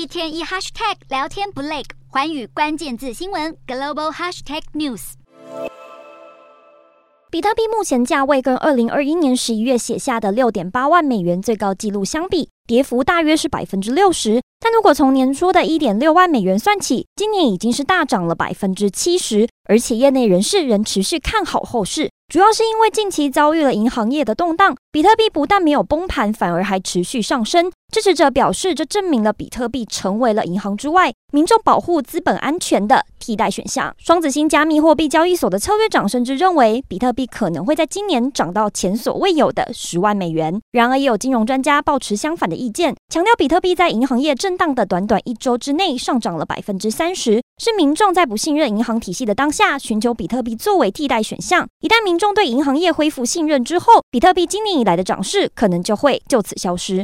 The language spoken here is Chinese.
一天一 hashtag 聊天不累，环宇关键字新闻 global hashtag news。比特币目前价位跟二零二一年十一月写下的六点八万美元最高纪录相比，跌幅大约是百分之六十。但如果从年初的一点六万美元算起，今年已经是大涨了百分之七十，而且业内人士仍持续看好后市。主要是因为近期遭遇了银行业的动荡，比特币不但没有崩盘，反而还持续上升。支持者表示，这证明了比特币成为了银行之外民众保护资本安全的替代选项。双子星加密货币交易所的策略长甚至认为，比特币可能会在今年涨到前所未有的十万美元。然而，也有金融专家抱持相反的意见，强调比特币在银行业震荡的短短一周之内上涨了百分之三十，是民众在不信任银行体系的当下，寻求比特币作为替代选项。一旦民众对银行业恢复信任之后，比特币今一来的涨势可能就会就此消失。